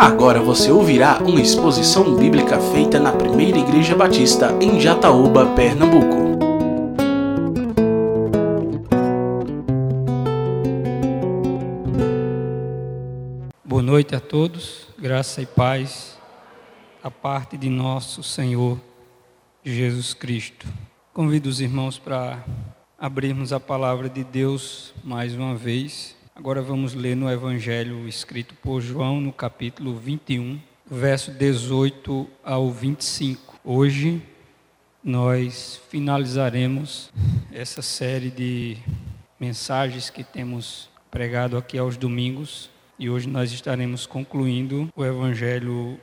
Agora você ouvirá uma exposição bíblica feita na Primeira Igreja Batista em Jataúba, Pernambuco. Boa noite a todos, graça e paz a parte de nosso Senhor Jesus Cristo. Convido os irmãos para abrirmos a palavra de Deus mais uma vez. Agora vamos ler no Evangelho escrito por João, no capítulo 21, verso 18 ao 25. Hoje nós finalizaremos essa série de mensagens que temos pregado aqui aos domingos e hoje nós estaremos concluindo o Evangelho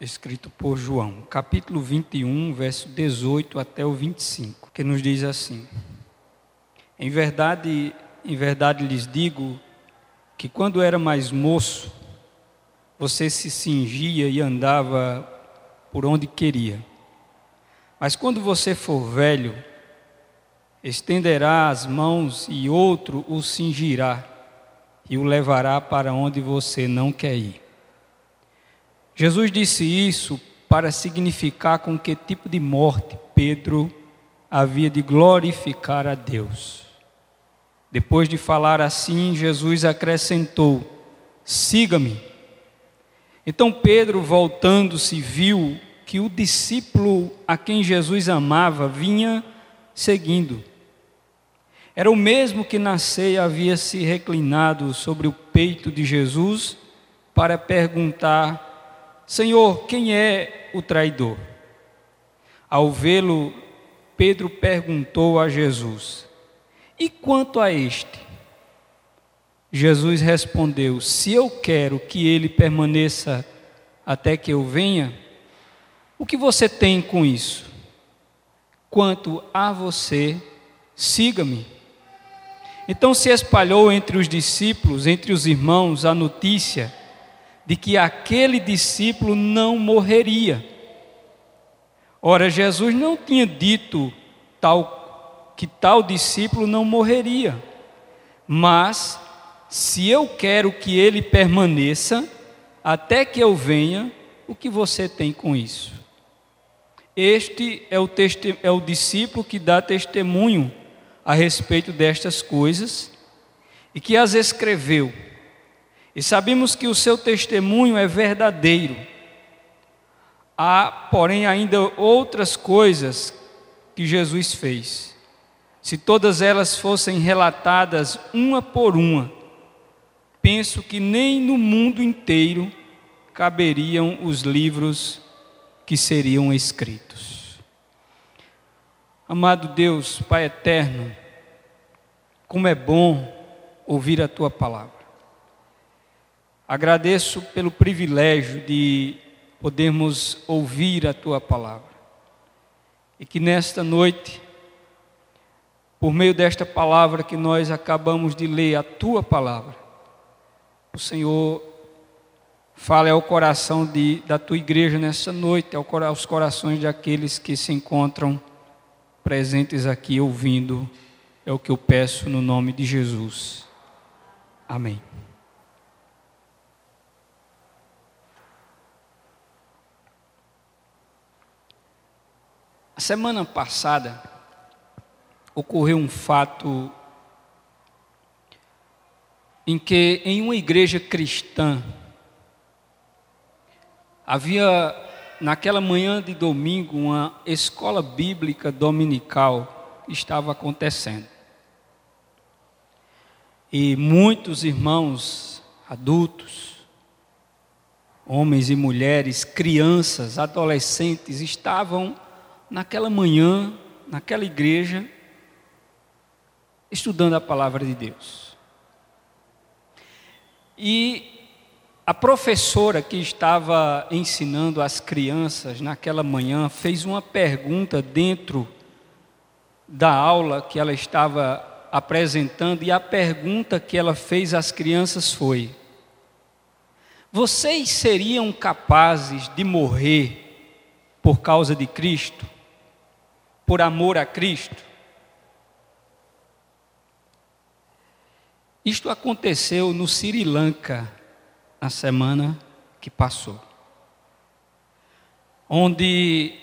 escrito por João, capítulo 21, verso 18 até o 25, que nos diz assim: Em verdade, em verdade lhes digo que quando era mais moço, você se cingia e andava por onde queria. Mas quando você for velho, estenderá as mãos e outro o cingirá e o levará para onde você não quer ir. Jesus disse isso para significar com que tipo de morte Pedro havia de glorificar a Deus. Depois de falar assim, Jesus acrescentou: Siga-me. Então Pedro, voltando-se, viu que o discípulo a quem Jesus amava vinha seguindo. Era o mesmo que na ceia havia se reclinado sobre o peito de Jesus para perguntar: Senhor, quem é o traidor? Ao vê-lo, Pedro perguntou a Jesus: e quanto a este? Jesus respondeu: Se eu quero que ele permaneça até que eu venha, o que você tem com isso? Quanto a você, siga-me. Então se espalhou entre os discípulos, entre os irmãos, a notícia de que aquele discípulo não morreria. Ora, Jesus não tinha dito tal que tal discípulo não morreria. Mas, se eu quero que ele permaneça, até que eu venha, o que você tem com isso? Este é o, é o discípulo que dá testemunho a respeito destas coisas e que as escreveu. E sabemos que o seu testemunho é verdadeiro. Há, porém, ainda outras coisas que Jesus fez. Se todas elas fossem relatadas uma por uma, penso que nem no mundo inteiro caberiam os livros que seriam escritos. Amado Deus, Pai eterno, como é bom ouvir a tua palavra. Agradeço pelo privilégio de podermos ouvir a tua palavra. E que nesta noite por meio desta palavra que nós acabamos de ler, a tua palavra, o Senhor fale ao coração de, da tua igreja nessa noite, aos corações daqueles que se encontram presentes aqui ouvindo, é o que eu peço no nome de Jesus. Amém. A semana passada, ocorreu um fato em que em uma igreja cristã havia naquela manhã de domingo uma escola bíblica dominical que estava acontecendo. E muitos irmãos adultos, homens e mulheres, crianças, adolescentes estavam naquela manhã, naquela igreja, estudando a palavra de Deus. E a professora que estava ensinando as crianças naquela manhã fez uma pergunta dentro da aula que ela estava apresentando, e a pergunta que ela fez às crianças foi: Vocês seriam capazes de morrer por causa de Cristo? Por amor a Cristo? Isto aconteceu no Sri Lanka na semana que passou. Onde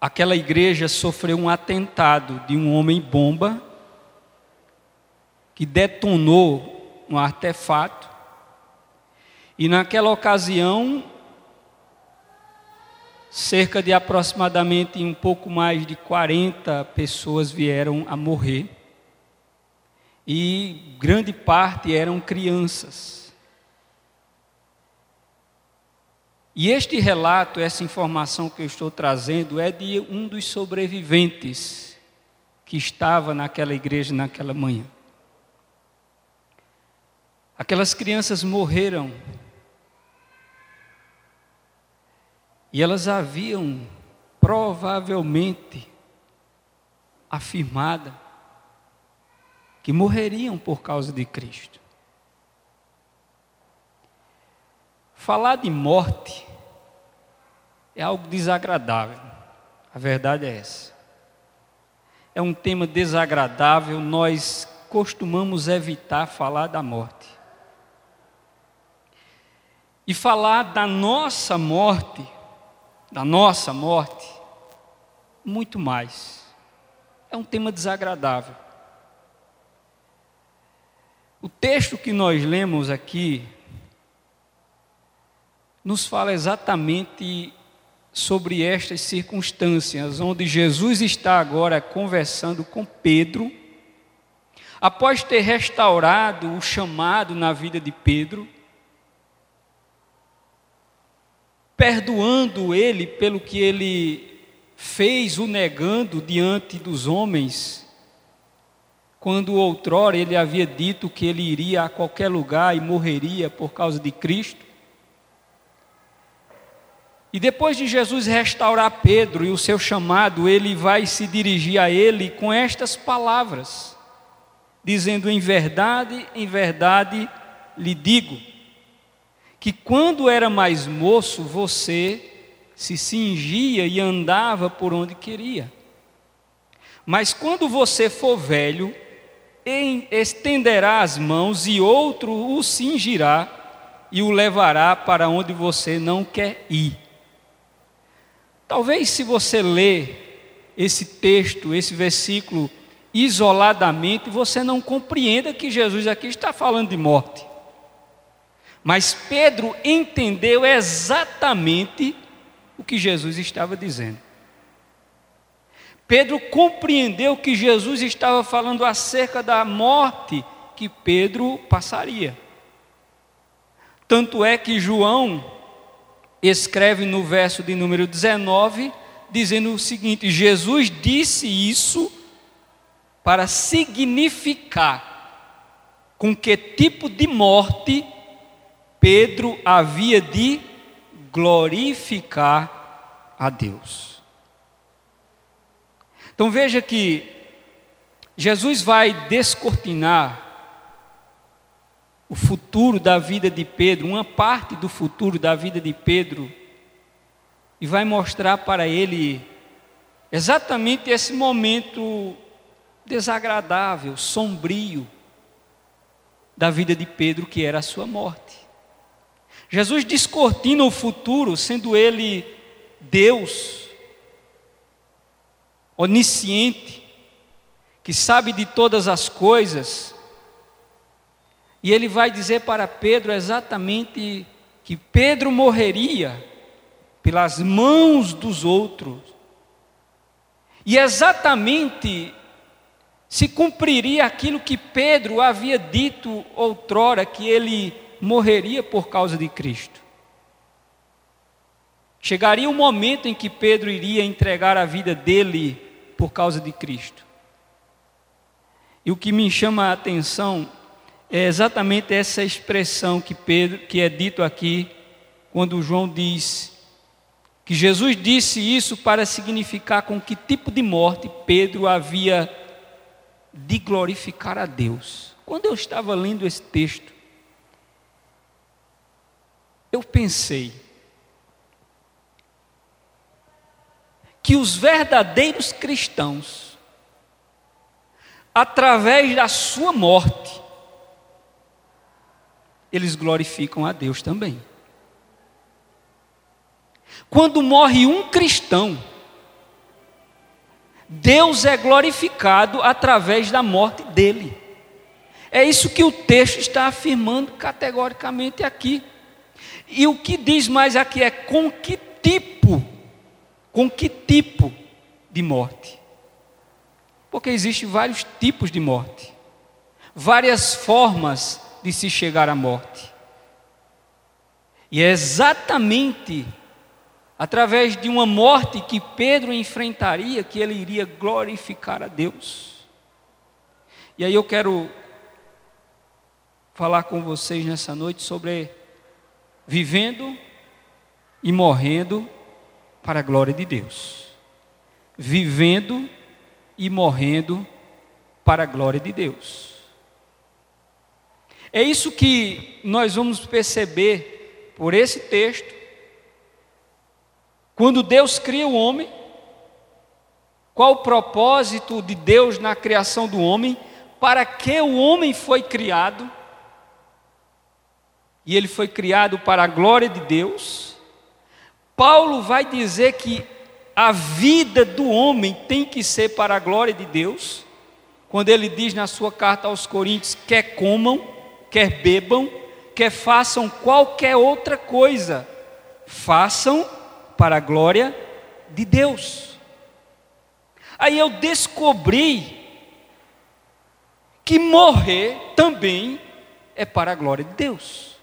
aquela igreja sofreu um atentado de um homem-bomba que detonou um artefato, e naquela ocasião, cerca de aproximadamente um pouco mais de 40 pessoas vieram a morrer, e grande parte eram crianças. E este relato, essa informação que eu estou trazendo, é de um dos sobreviventes que estava naquela igreja naquela manhã. Aquelas crianças morreram. E elas haviam provavelmente afirmado que morreriam por causa de Cristo. Falar de morte é algo desagradável. A verdade é essa. É um tema desagradável, nós costumamos evitar falar da morte. E falar da nossa morte, da nossa morte, muito mais. É um tema desagradável. O texto que nós lemos aqui nos fala exatamente sobre estas circunstâncias, onde Jesus está agora conversando com Pedro, após ter restaurado o chamado na vida de Pedro, perdoando ele pelo que ele fez, o negando diante dos homens, quando outrora ele havia dito que ele iria a qualquer lugar e morreria por causa de Cristo. E depois de Jesus restaurar Pedro e o seu chamado, ele vai se dirigir a ele com estas palavras, dizendo: Em verdade, em verdade lhe digo, que quando era mais moço você se cingia e andava por onde queria. Mas quando você for velho, estenderá as mãos e outro o cingirá e o levará para onde você não quer ir. Talvez se você ler esse texto, esse versículo isoladamente, você não compreenda que Jesus aqui está falando de morte. Mas Pedro entendeu exatamente o que Jesus estava dizendo. Pedro compreendeu que Jesus estava falando acerca da morte que Pedro passaria. Tanto é que João escreve no verso de número 19, dizendo o seguinte: Jesus disse isso para significar com que tipo de morte Pedro havia de glorificar a Deus. Então veja que Jesus vai descortinar o futuro da vida de Pedro, uma parte do futuro da vida de Pedro, e vai mostrar para ele exatamente esse momento desagradável, sombrio da vida de Pedro, que era a sua morte. Jesus descortina o futuro, sendo ele Deus, onisciente, que sabe de todas as coisas, e ele vai dizer para Pedro exatamente que Pedro morreria pelas mãos dos outros. E exatamente se cumpriria aquilo que Pedro havia dito outrora, que ele morreria por causa de Cristo. Chegaria o momento em que Pedro iria entregar a vida dele por causa de Cristo. E o que me chama a atenção é exatamente essa expressão que Pedro, que é dito aqui, quando João diz que Jesus disse isso para significar com que tipo de morte Pedro havia de glorificar a Deus. Quando eu estava lendo esse texto, eu pensei que os verdadeiros cristãos, através da sua morte, eles glorificam a Deus também. Quando morre um cristão, Deus é glorificado através da morte dele. É isso que o texto está afirmando categoricamente aqui. E o que diz mais aqui é com que tipo, com que tipo de morte? Porque existem vários tipos de morte, várias formas de se chegar à morte. E é exatamente através de uma morte que Pedro enfrentaria que ele iria glorificar a Deus. E aí eu quero falar com vocês nessa noite sobre vivendo e morrendo para a glória de Deus. Vivendo e morrendo para a glória de Deus. É isso que nós vamos perceber por esse texto. Quando Deus cria o homem, qual o propósito de Deus na criação do homem? Para que o homem foi criado? E ele foi criado para a glória de Deus. Paulo vai dizer que a vida do homem tem que ser para a glória de Deus, quando ele diz na sua carta aos Coríntios: quer comam, quer bebam, quer façam qualquer outra coisa, façam para a glória de Deus. Aí eu descobri que morrer também é para a glória de Deus.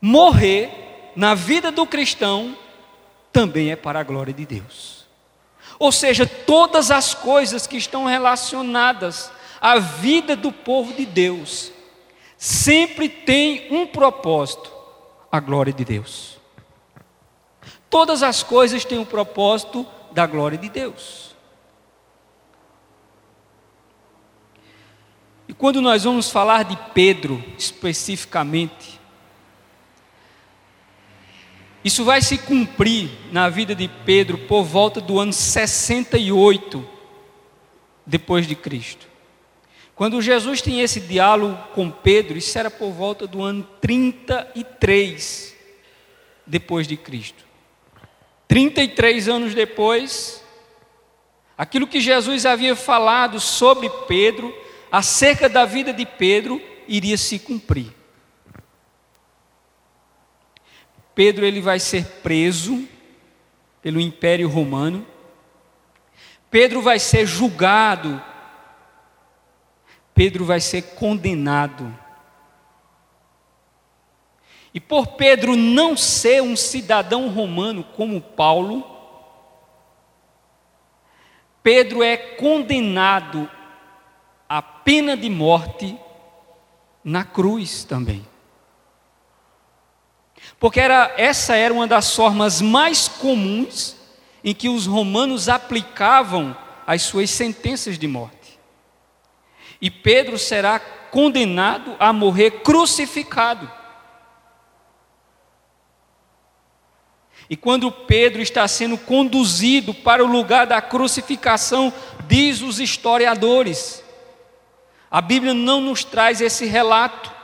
Morrer na vida do cristão também é para a glória de Deus. Ou seja, todas as coisas que estão relacionadas a vida do povo de Deus sempre tem um propósito: a glória de Deus. Todas as coisas têm um propósito da glória de Deus. E quando nós vamos falar de Pedro especificamente, isso vai se cumprir na vida de Pedro por volta do ano 68 depois de Cristo. Quando Jesus tem esse diálogo com Pedro, isso era por volta do ano 33 depois de Cristo. 33 anos depois, aquilo que Jesus havia falado sobre Pedro, acerca da vida de Pedro, iria se cumprir. Pedro ele vai ser preso pelo Império Romano. Pedro vai ser julgado Pedro vai ser condenado. E por Pedro não ser um cidadão romano como Paulo, Pedro é condenado à pena de morte na cruz também. Porque era, essa era uma das formas mais comuns em que os romanos aplicavam as suas sentenças de morte. E Pedro será condenado a morrer crucificado. E quando Pedro está sendo conduzido para o lugar da crucificação, diz os historiadores, a Bíblia não nos traz esse relato,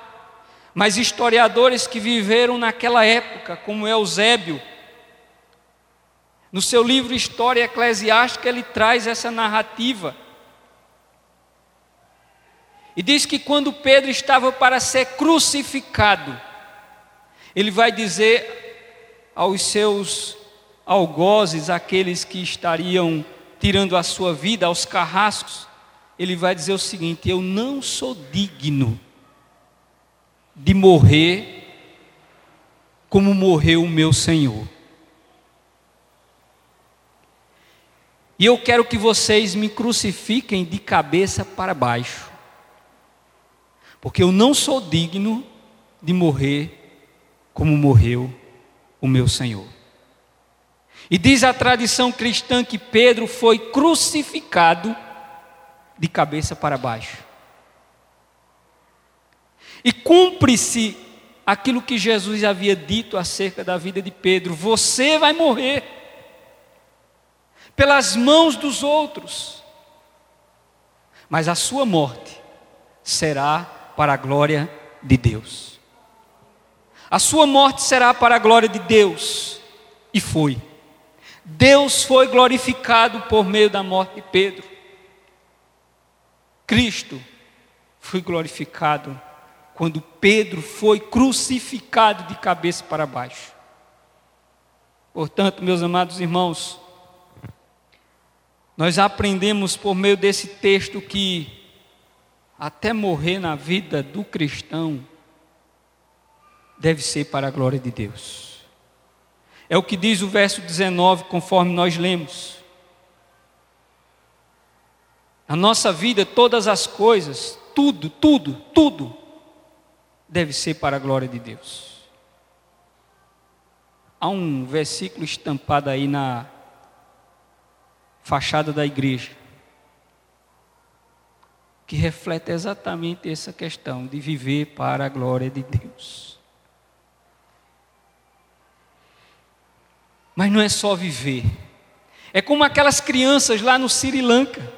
mas historiadores que viveram naquela época, como Eusébio, no seu livro História Eclesiástica, ele traz essa narrativa. E diz que quando Pedro estava para ser crucificado, ele vai dizer aos seus algozes, aqueles que estariam tirando a sua vida, aos carrascos, ele vai dizer o seguinte: Eu não sou digno de morrer como morreu o meu Senhor. E eu quero que vocês me crucifiquem de cabeça para baixo porque eu não sou digno de morrer como morreu o meu Senhor. E diz a tradição cristã que Pedro foi crucificado de cabeça para baixo. E cumpre-se aquilo que Jesus havia dito acerca da vida de Pedro: você vai morrer pelas mãos dos outros, mas a sua morte será para a glória de Deus. A sua morte será para a glória de Deus. E foi. Deus foi glorificado por meio da morte de Pedro. Cristo foi glorificado quando Pedro foi crucificado de cabeça para baixo. Portanto, meus amados irmãos, nós aprendemos por meio desse texto que até morrer na vida do cristão deve ser para a glória de Deus. É o que diz o verso 19, conforme nós lemos. A nossa vida, todas as coisas, tudo, tudo, tudo, deve ser para a glória de Deus. Há um versículo estampado aí na fachada da igreja que reflete exatamente essa questão de viver para a glória de Deus. Mas não é só viver. É como aquelas crianças lá no Sri Lanka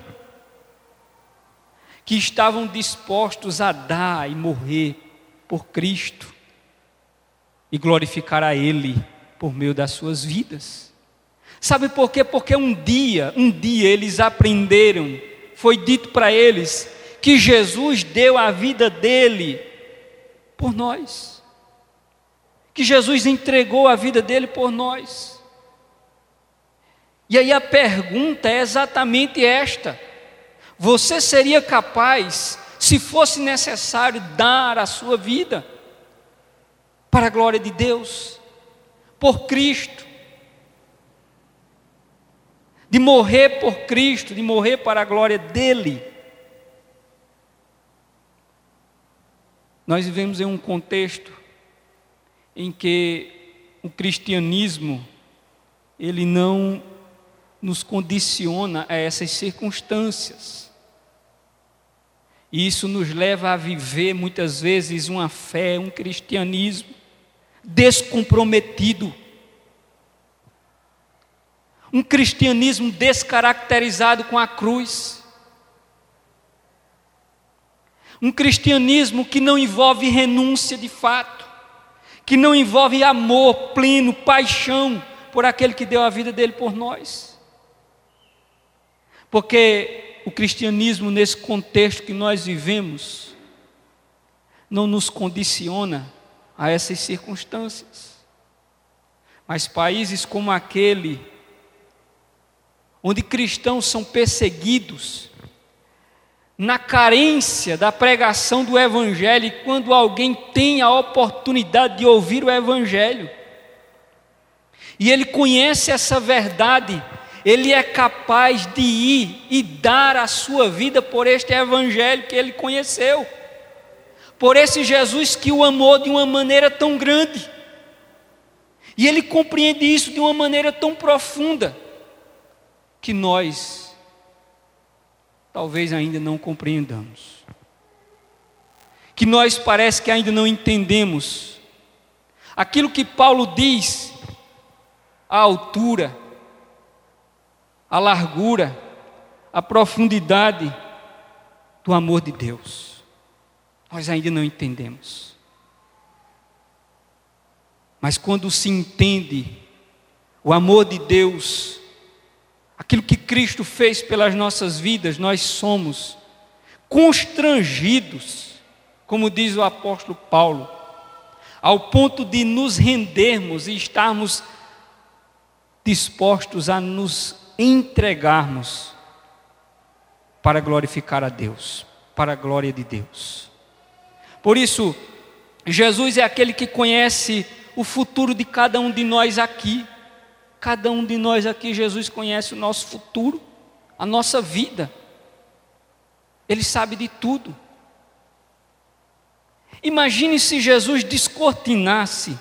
que estavam dispostos a dar e morrer por Cristo e glorificar a Ele por meio das suas vidas. Sabe por quê? Porque um dia, um dia eles aprenderam, foi dito para eles que Jesus deu a vida dele por nós. Que Jesus entregou a vida dele por nós. E aí a pergunta é exatamente esta: você seria capaz, se fosse necessário, dar a sua vida para a glória de Deus, por Cristo? De morrer por Cristo, de morrer para a glória dele. Nós vivemos em um contexto em que o cristianismo ele não nos condiciona a essas circunstâncias. E isso nos leva a viver muitas vezes uma fé, um cristianismo descomprometido. Um cristianismo descaracterizado com a cruz. Um cristianismo que não envolve renúncia de fato, que não envolve amor pleno, paixão por aquele que deu a vida dele por nós. Porque o cristianismo, nesse contexto que nós vivemos, não nos condiciona a essas circunstâncias. Mas países como aquele, onde cristãos são perseguidos, na carência da pregação do Evangelho, e quando alguém tem a oportunidade de ouvir o Evangelho, e ele conhece essa verdade, ele é capaz de ir e dar a sua vida por este Evangelho que ele conheceu, por esse Jesus que o amou de uma maneira tão grande, e ele compreende isso de uma maneira tão profunda, que nós, talvez ainda não compreendamos. Que nós parece que ainda não entendemos aquilo que Paulo diz, a altura, a largura, a profundidade do amor de Deus. Nós ainda não entendemos. Mas quando se entende o amor de Deus aquilo que Cristo fez pelas nossas vidas, nós somos constrangidos, como diz o apóstolo Paulo, ao ponto de nos rendermos e estarmos dispostos a nos entregarmos para glorificar a Deus, para a glória de Deus. Por isso, Jesus é aquele que conhece o futuro de cada um de nós aqui. Cada um de nós aqui, Jesus conhece o nosso futuro, a nossa vida. Ele sabe de tudo. Imagine se Jesus descortinasse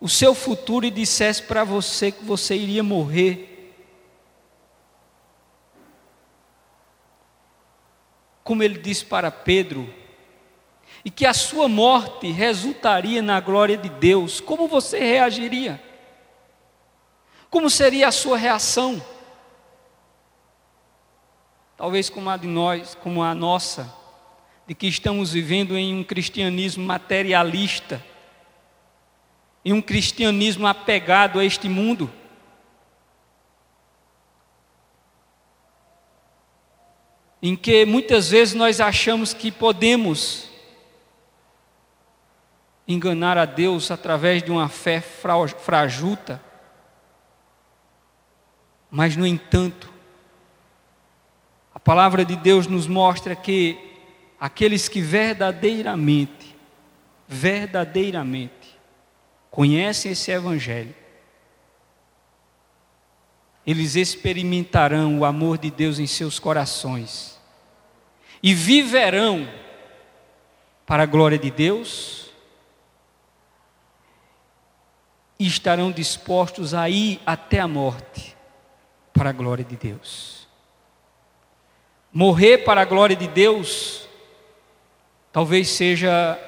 o seu futuro e dissesse para você que você iria morrer. Como ele disse para Pedro, e que a sua morte resultaria na glória de Deus, como você reagiria? Como seria a sua reação? talvez como a de nós, como a nossa, de que estamos vivendo em um cristianismo materialista, em um cristianismo apegado a este mundo. Em que muitas vezes nós achamos que podemos enganar a Deus através de uma fé frajuta, mas, no entanto, a palavra de Deus nos mostra que aqueles que verdadeiramente, verdadeiramente conhecem esse Evangelho, eles experimentarão o amor de Deus em seus corações e viverão para a glória de Deus e estarão dispostos a ir até a morte para a glória de Deus. Morrer para a glória de Deus talvez seja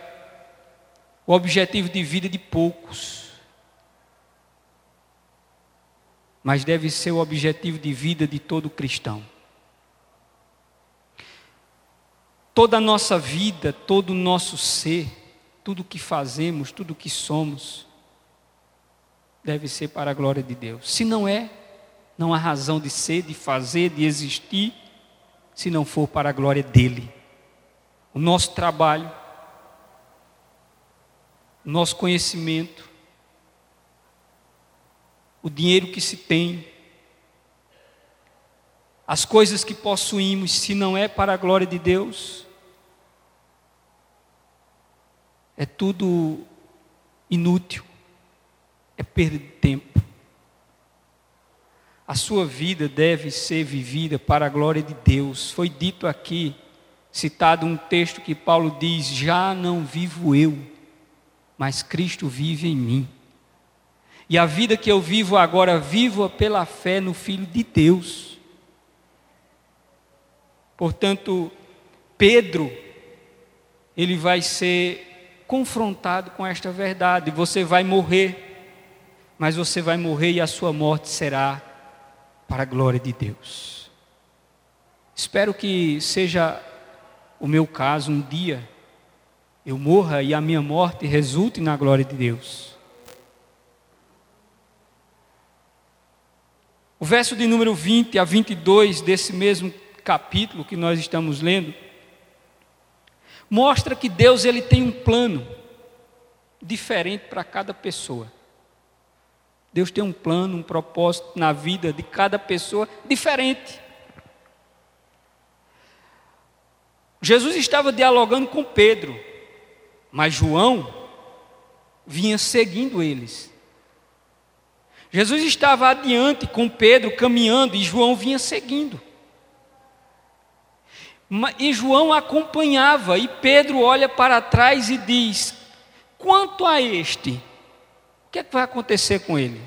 o objetivo de vida de poucos, mas deve ser o objetivo de vida de todo cristão. Toda a nossa vida, todo o nosso ser, tudo que fazemos, tudo que somos, deve ser para a glória de Deus. Se não é, não há razão de ser, de fazer, de existir, se não for para a glória dele. O nosso trabalho, nosso conhecimento, o dinheiro que se tem, as coisas que possuímos, se não é para a glória de Deus, é tudo inútil, é perda de tempo. A sua vida deve ser vivida para a glória de Deus. Foi dito aqui, citado um texto que Paulo diz: Já não vivo eu, mas Cristo vive em mim. E a vida que eu vivo agora, vivo pela fé no Filho de Deus. Portanto, Pedro, ele vai ser confrontado com esta verdade: você vai morrer, mas você vai morrer e a sua morte será para a glória de Deus. Espero que seja o meu caso um dia eu morra e a minha morte resulte na glória de Deus. O verso de número 20 a 22 desse mesmo capítulo que nós estamos lendo mostra que Deus ele tem um plano diferente para cada pessoa. Deus tem um plano, um propósito na vida de cada pessoa diferente. Jesus estava dialogando com Pedro, mas João vinha seguindo eles. Jesus estava adiante com Pedro, caminhando, e João vinha seguindo. E João acompanhava, e Pedro olha para trás e diz: Quanto a este, que é que vai acontecer com ele?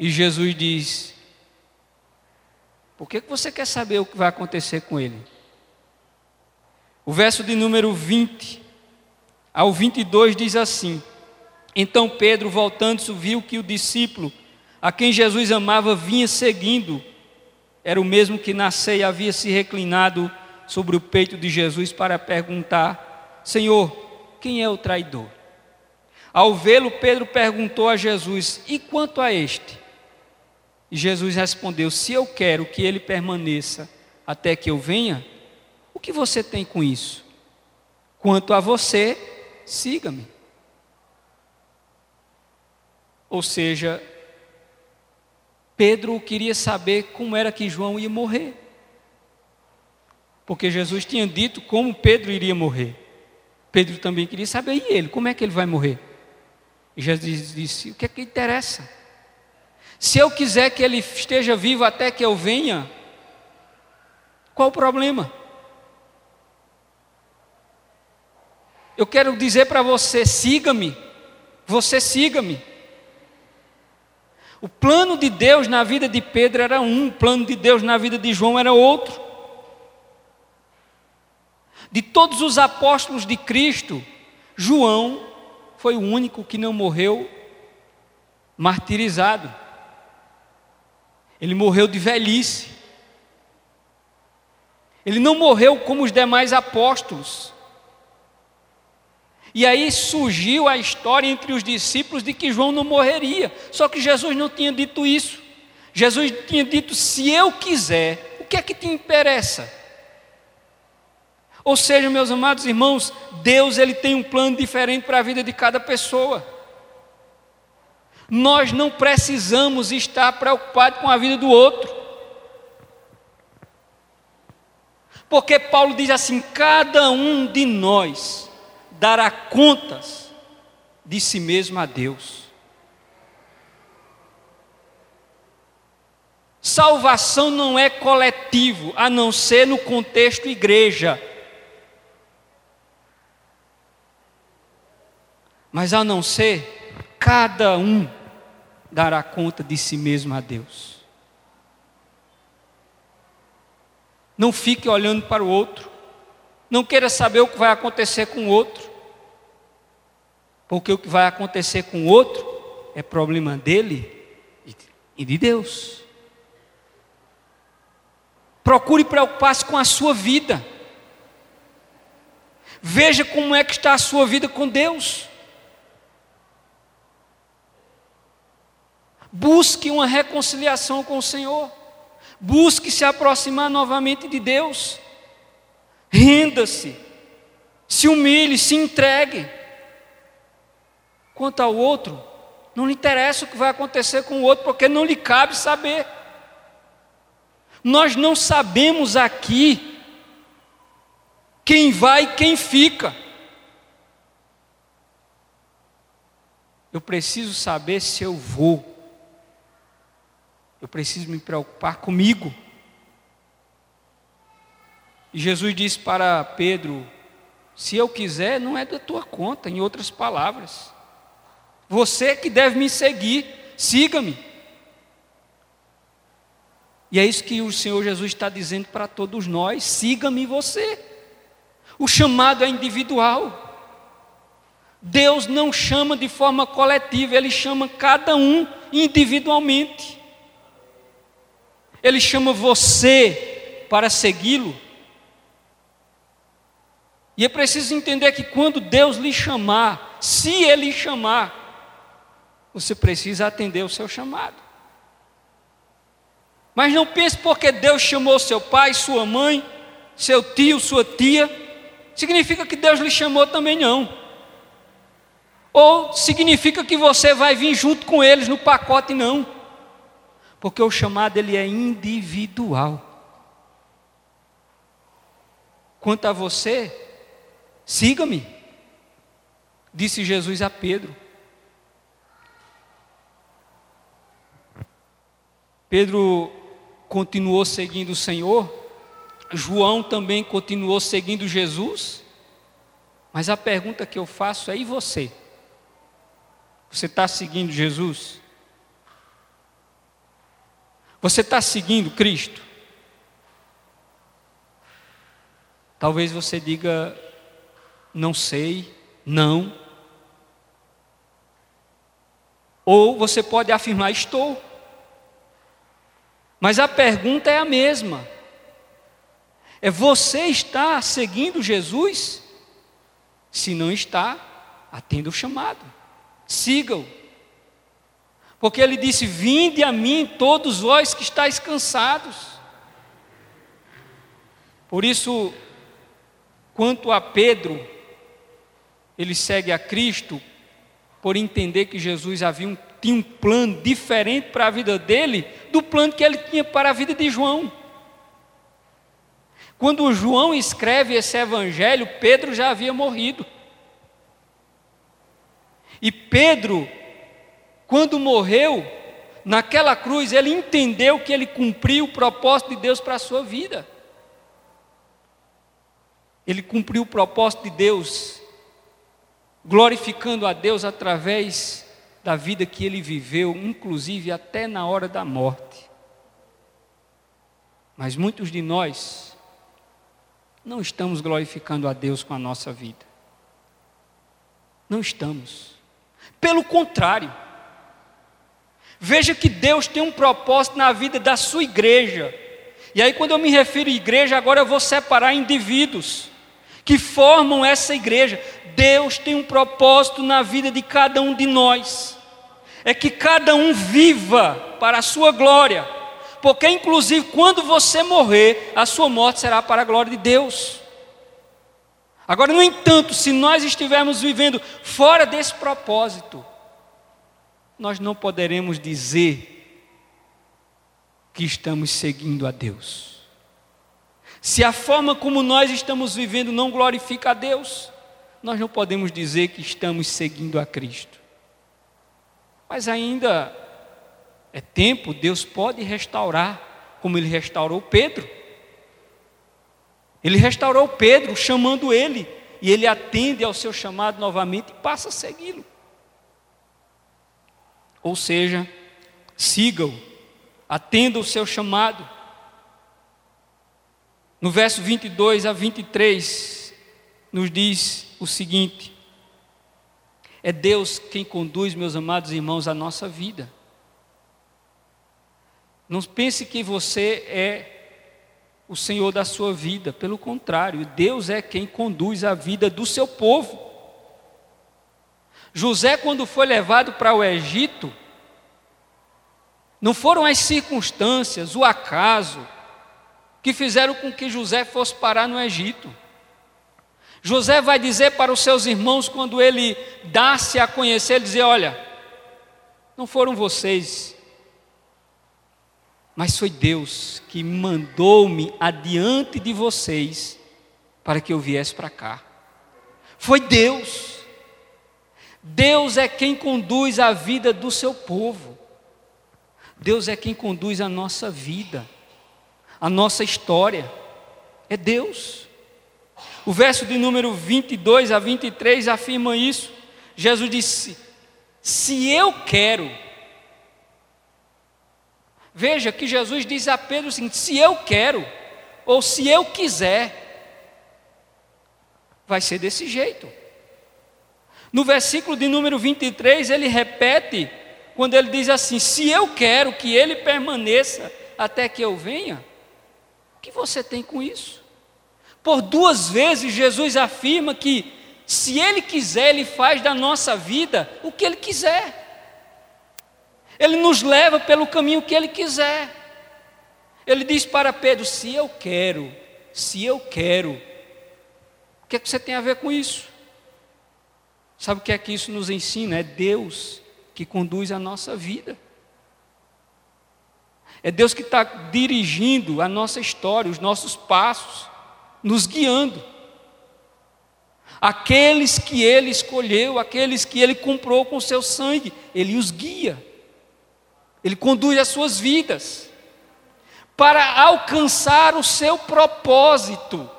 E Jesus diz: Por que você quer saber o que vai acontecer com ele? O verso de número 20 ao 22 diz assim: Então Pedro, voltando-se, viu que o discípulo a quem Jesus amava vinha seguindo. Era o mesmo que na ceia havia se reclinado sobre o peito de Jesus para perguntar: Senhor, quem é o traidor? Ao vê-lo, Pedro perguntou a Jesus: E quanto a este? E Jesus respondeu: Se eu quero que ele permaneça até que eu venha, o que você tem com isso? Quanto a você, siga-me. Ou seja, Pedro queria saber como era que João ia morrer. Porque Jesus tinha dito como Pedro iria morrer. Pedro também queria saber, e ele, como é que ele vai morrer? E Jesus disse: O que é que interessa? Se eu quiser que ele esteja vivo até que eu venha, qual o problema? Eu quero dizer para você: siga-me, você siga-me. O plano de Deus na vida de Pedro era um, o plano de Deus na vida de João era outro. De todos os apóstolos de Cristo, João foi o único que não morreu martirizado. Ele morreu de velhice. Ele não morreu como os demais apóstolos. E aí surgiu a história entre os discípulos de que João não morreria. Só que Jesus não tinha dito isso. Jesus tinha dito: se eu quiser, o que é que te interessa? Ou seja, meus amados irmãos, Deus ele tem um plano diferente para a vida de cada pessoa. Nós não precisamos estar preocupados com a vida do outro. Porque Paulo diz assim: cada um de nós dará contas de si mesmo a Deus. Salvação não é coletivo, a não ser no contexto igreja. Mas a não ser, cada um dará conta de si mesmo a Deus. Não fique olhando para o outro. Não queira saber o que vai acontecer com o outro. Porque o que vai acontecer com o outro é problema dele e de Deus. Procure preocupar-se com a sua vida. Veja como é que está a sua vida com Deus. Busque uma reconciliação com o Senhor. Busque se aproximar novamente de Deus. Renda-se. Se humilhe, se entregue. Quanto ao outro, não lhe interessa o que vai acontecer com o outro, porque não lhe cabe saber. Nós não sabemos aqui quem vai e quem fica. Eu preciso saber se eu vou. Eu preciso me preocupar comigo. E Jesus disse para Pedro: Se eu quiser, não é da tua conta, em outras palavras. Você que deve me seguir, siga-me. E é isso que o Senhor Jesus está dizendo para todos nós: siga-me você. O chamado é individual. Deus não chama de forma coletiva, Ele chama cada um individualmente. Ele chama você para segui-lo. E é preciso entender que quando Deus lhe chamar, se Ele chamar, você precisa atender o seu chamado. Mas não pense porque Deus chamou seu pai, sua mãe, seu tio, sua tia, significa que Deus lhe chamou também não. Ou significa que você vai vir junto com eles no pacote não. Porque o chamado ele é individual. Quanto a você, siga-me, disse Jesus a Pedro. Pedro continuou seguindo o Senhor, João também continuou seguindo Jesus, mas a pergunta que eu faço é: e você? Você está seguindo Jesus? Você está seguindo Cristo? Talvez você diga, não sei, não. Ou você pode afirmar, estou. Mas a pergunta é a mesma: é você está seguindo Jesus? Se não está, atenda o chamado, siga-o. Porque ele disse: Vinde a mim, todos vós que estáis cansados. Por isso, quanto a Pedro, ele segue a Cristo por entender que Jesus havia um, tinha um plano diferente para a vida dele do plano que ele tinha para a vida de João. Quando João escreve esse evangelho, Pedro já havia morrido. E Pedro quando morreu naquela cruz, ele entendeu que ele cumpriu o propósito de Deus para a sua vida. Ele cumpriu o propósito de Deus, glorificando a Deus através da vida que ele viveu, inclusive até na hora da morte. Mas muitos de nós não estamos glorificando a Deus com a nossa vida. Não estamos. Pelo contrário, Veja que Deus tem um propósito na vida da sua igreja. E aí, quando eu me refiro à igreja, agora eu vou separar indivíduos que formam essa igreja. Deus tem um propósito na vida de cada um de nós, é que cada um viva para a sua glória, porque, inclusive, quando você morrer, a sua morte será para a glória de Deus. Agora, no entanto, se nós estivermos vivendo fora desse propósito, nós não poderemos dizer que estamos seguindo a Deus. Se a forma como nós estamos vivendo não glorifica a Deus, nós não podemos dizer que estamos seguindo a Cristo. Mas ainda é tempo, Deus pode restaurar, como ele restaurou Pedro. Ele restaurou Pedro, chamando ele, e ele atende ao seu chamado novamente e passa a segui-lo. Ou seja, siga-o, atenda o seu chamado. No verso 22 a 23, nos diz o seguinte: é Deus quem conduz, meus amados irmãos, a nossa vida. Não pense que você é o Senhor da sua vida, pelo contrário, Deus é quem conduz a vida do seu povo. José, quando foi levado para o Egito, não foram as circunstâncias, o acaso, que fizeram com que José fosse parar no Egito. José vai dizer para os seus irmãos, quando ele dá-se a conhecer, ele dizer: Olha, não foram vocês mas foi Deus que mandou-me adiante de vocês para que eu viesse para cá. Foi Deus. Deus é quem conduz a vida do seu povo. Deus é quem conduz a nossa vida, a nossa história. É Deus. O verso de número 22 a 23 afirma isso. Jesus disse: Se eu quero, Veja que Jesus diz a Pedro o seguinte: se eu quero, ou se eu quiser, vai ser desse jeito. No versículo de número 23, ele repete, quando ele diz assim: Se eu quero que ele permaneça até que eu venha, o que você tem com isso? Por duas vezes Jesus afirma que, se ele quiser, ele faz da nossa vida o que ele quiser. Ele nos leva pelo caminho que Ele quiser. Ele diz para Pedro: se eu quero, se eu quero, o que, é que você tem a ver com isso? Sabe o que é que isso nos ensina? É Deus que conduz a nossa vida. É Deus que está dirigindo a nossa história, os nossos passos, nos guiando. Aqueles que Ele escolheu, aqueles que Ele comprou com seu sangue, Ele os guia. Ele conduz as suas vidas para alcançar o seu propósito,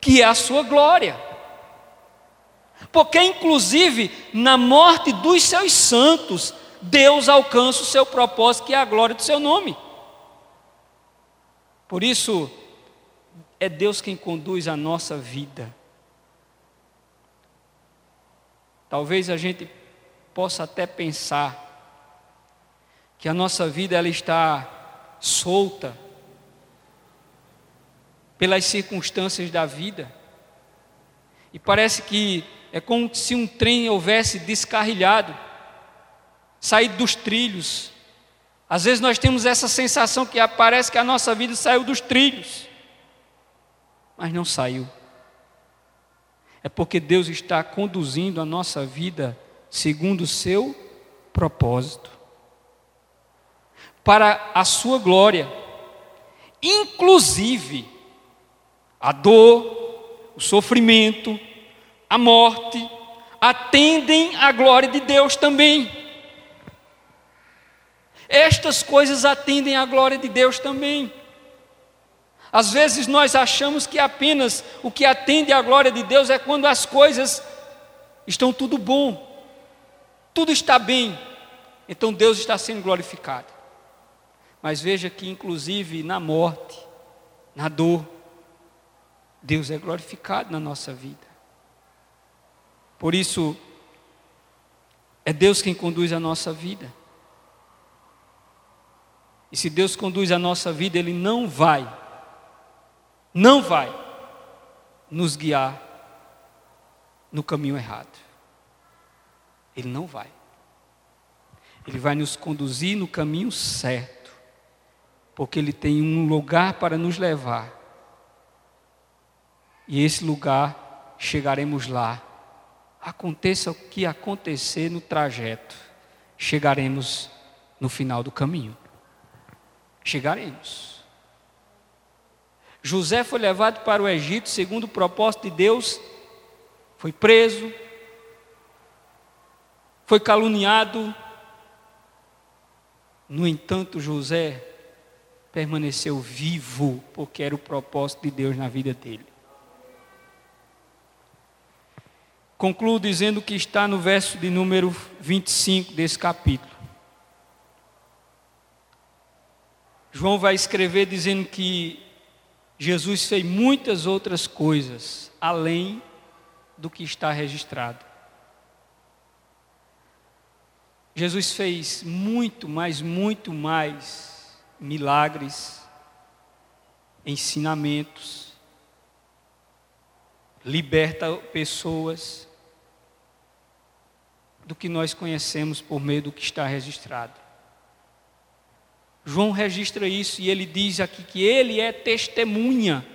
que é a sua glória. Porque, inclusive, na morte dos seus santos, Deus alcança o seu propósito, que é a glória do seu nome. Por isso, é Deus quem conduz a nossa vida. Talvez a gente possa até pensar que a nossa vida ela está solta pelas circunstâncias da vida. E parece que é como se um trem houvesse descarrilhado, saído dos trilhos. Às vezes nós temos essa sensação que parece que a nossa vida saiu dos trilhos, mas não saiu. É porque Deus está conduzindo a nossa vida segundo o seu propósito para a sua glória. Inclusive, a dor, o sofrimento, a morte, atendem à glória de Deus também. Estas coisas atendem à glória de Deus também. Às vezes nós achamos que apenas o que atende à glória de Deus é quando as coisas estão tudo bom, tudo está bem, então Deus está sendo glorificado. Mas veja que, inclusive, na morte, na dor, Deus é glorificado na nossa vida. Por isso, é Deus quem conduz a nossa vida. E se Deus conduz a nossa vida, Ele não vai, não vai nos guiar no caminho errado. Ele não vai. Ele vai nos conduzir no caminho certo, porque Ele tem um lugar para nos levar. E esse lugar chegaremos lá. Aconteça o que acontecer no trajeto, chegaremos no final do caminho. Chegaremos. José foi levado para o Egito segundo o propósito de Deus, foi preso, foi caluniado. No entanto, José permaneceu vivo, porque era o propósito de Deus na vida dele. Concluo dizendo que está no verso de número 25 desse capítulo. João vai escrever dizendo que Jesus fez muitas outras coisas além do que está registrado. Jesus fez muito, mas muito mais milagres, ensinamentos, liberta pessoas do que nós conhecemos por meio do que está registrado. João registra isso e ele diz aqui que ele é testemunha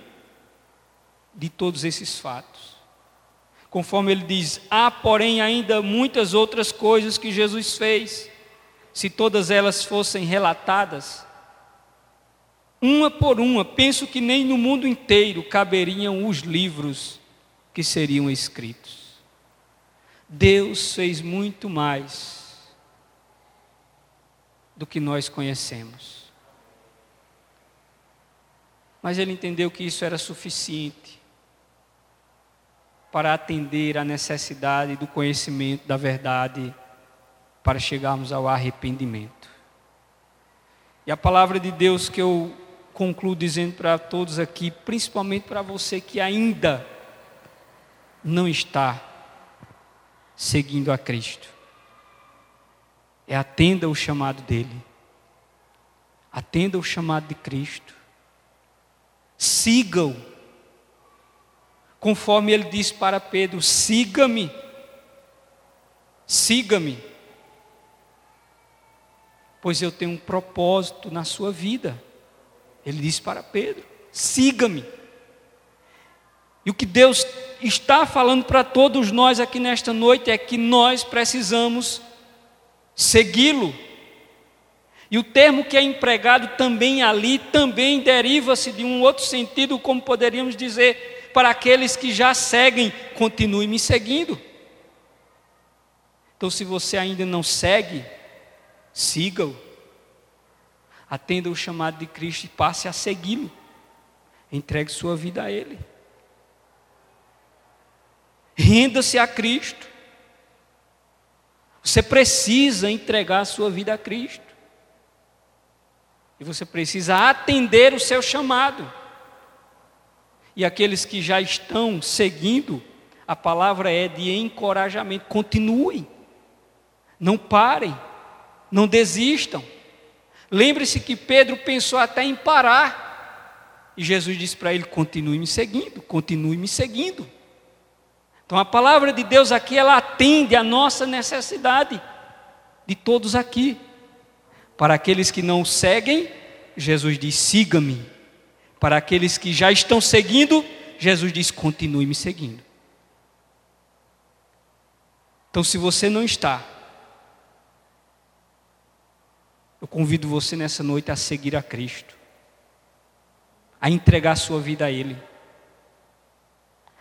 de todos esses fatos. Conforme ele diz: há, porém, ainda muitas outras coisas que Jesus fez. Se todas elas fossem relatadas, uma por uma, penso que nem no mundo inteiro caberiam os livros que seriam escritos. Deus fez muito mais do que nós conhecemos. Mas ele entendeu que isso era suficiente para atender à necessidade do conhecimento da verdade, para chegarmos ao arrependimento. E a palavra de Deus que eu concluo dizendo para todos aqui, principalmente para você que ainda não está seguindo a Cristo, é atenda o chamado dele, atenda o chamado de Cristo, siga-o. Conforme ele disse para Pedro: siga-me, siga-me, pois eu tenho um propósito na sua vida. Ele disse para Pedro: siga-me. E o que Deus está falando para todos nós aqui nesta noite é que nós precisamos segui-lo. E o termo que é empregado também ali também deriva-se de um outro sentido, como poderíamos dizer, para aqueles que já seguem, continue me seguindo. Então, se você ainda não segue, siga-o. Atenda o chamado de Cristo e passe a segui-lo. Entregue sua vida a Ele. Renda-se a Cristo. Você precisa entregar a sua vida a Cristo. E você precisa atender o seu chamado. E aqueles que já estão seguindo, a palavra é de encorajamento. Continuem, não parem, não desistam. Lembre-se que Pedro pensou até em parar. E Jesus disse para ele: continue me seguindo, continue me seguindo. Então a palavra de Deus aqui, ela atende a nossa necessidade, de todos aqui. Para aqueles que não seguem, Jesus diz: siga-me. Para aqueles que já estão seguindo, Jesus diz: continue me seguindo. Então, se você não está, eu convido você nessa noite a seguir a Cristo, a entregar sua vida a Ele,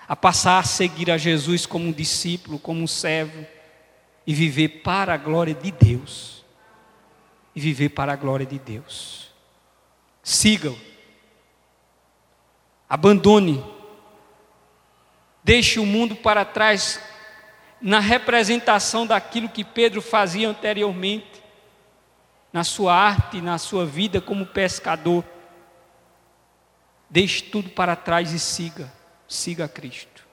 a passar a seguir a Jesus como um discípulo, como um servo, e viver para a glória de Deus. E viver para a glória de Deus. Siga-o. Abandone. Deixe o mundo para trás na representação daquilo que Pedro fazia anteriormente, na sua arte, na sua vida como pescador. Deixe tudo para trás e siga, siga Cristo.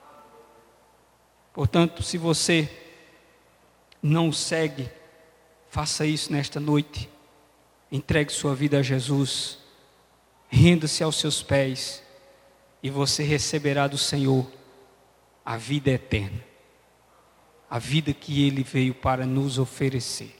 Portanto, se você não segue, faça isso nesta noite. Entregue sua vida a Jesus. Renda-se aos seus pés e você receberá do Senhor a vida eterna. A vida que ele veio para nos oferecer.